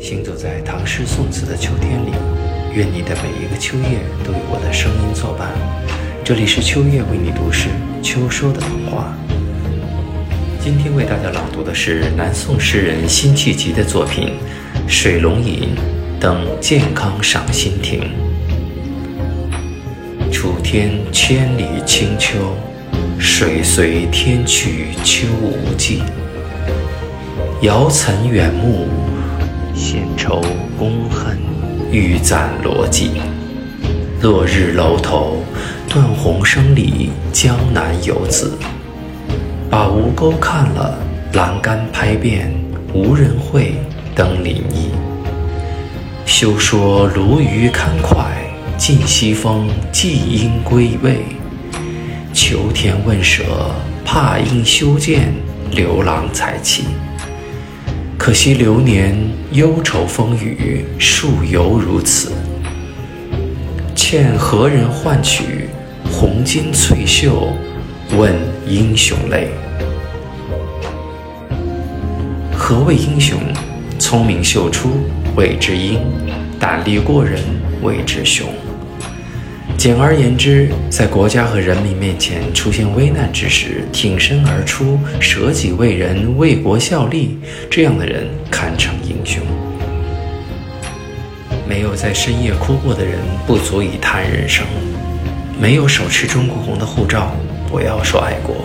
行走在唐诗宋词的秋天里，愿你的每一个秋夜都有我的声音作伴。这里是秋叶为你读诗，秋收的童话。今天为大家朗读的是南宋诗人辛弃疾的作品《水龙吟·登健康赏心亭》。楚天千里清秋，水随天去秋无际。遥岑远目，闲愁宫恨欲攒罗辑。落日楼头，断鸿声里江南游子。把吴钩看了，栏杆拍遍，无人会登临沂。休说鲈鱼堪脍，尽西风季鹰归位。求田问舍，怕应修建刘郎才气。可惜流年忧愁风雨，数犹如此。欠何人换取红巾翠袖，问英雄泪。何谓英雄？聪明秀出谓之英，胆力过人谓之雄。简而言之，在国家和人民面前出现危难之时，挺身而出，舍己为人，为国效力，这样的人堪称英雄。没有在深夜哭过的人，不足以谈人生；没有手持中国红的护照，不要说爱国。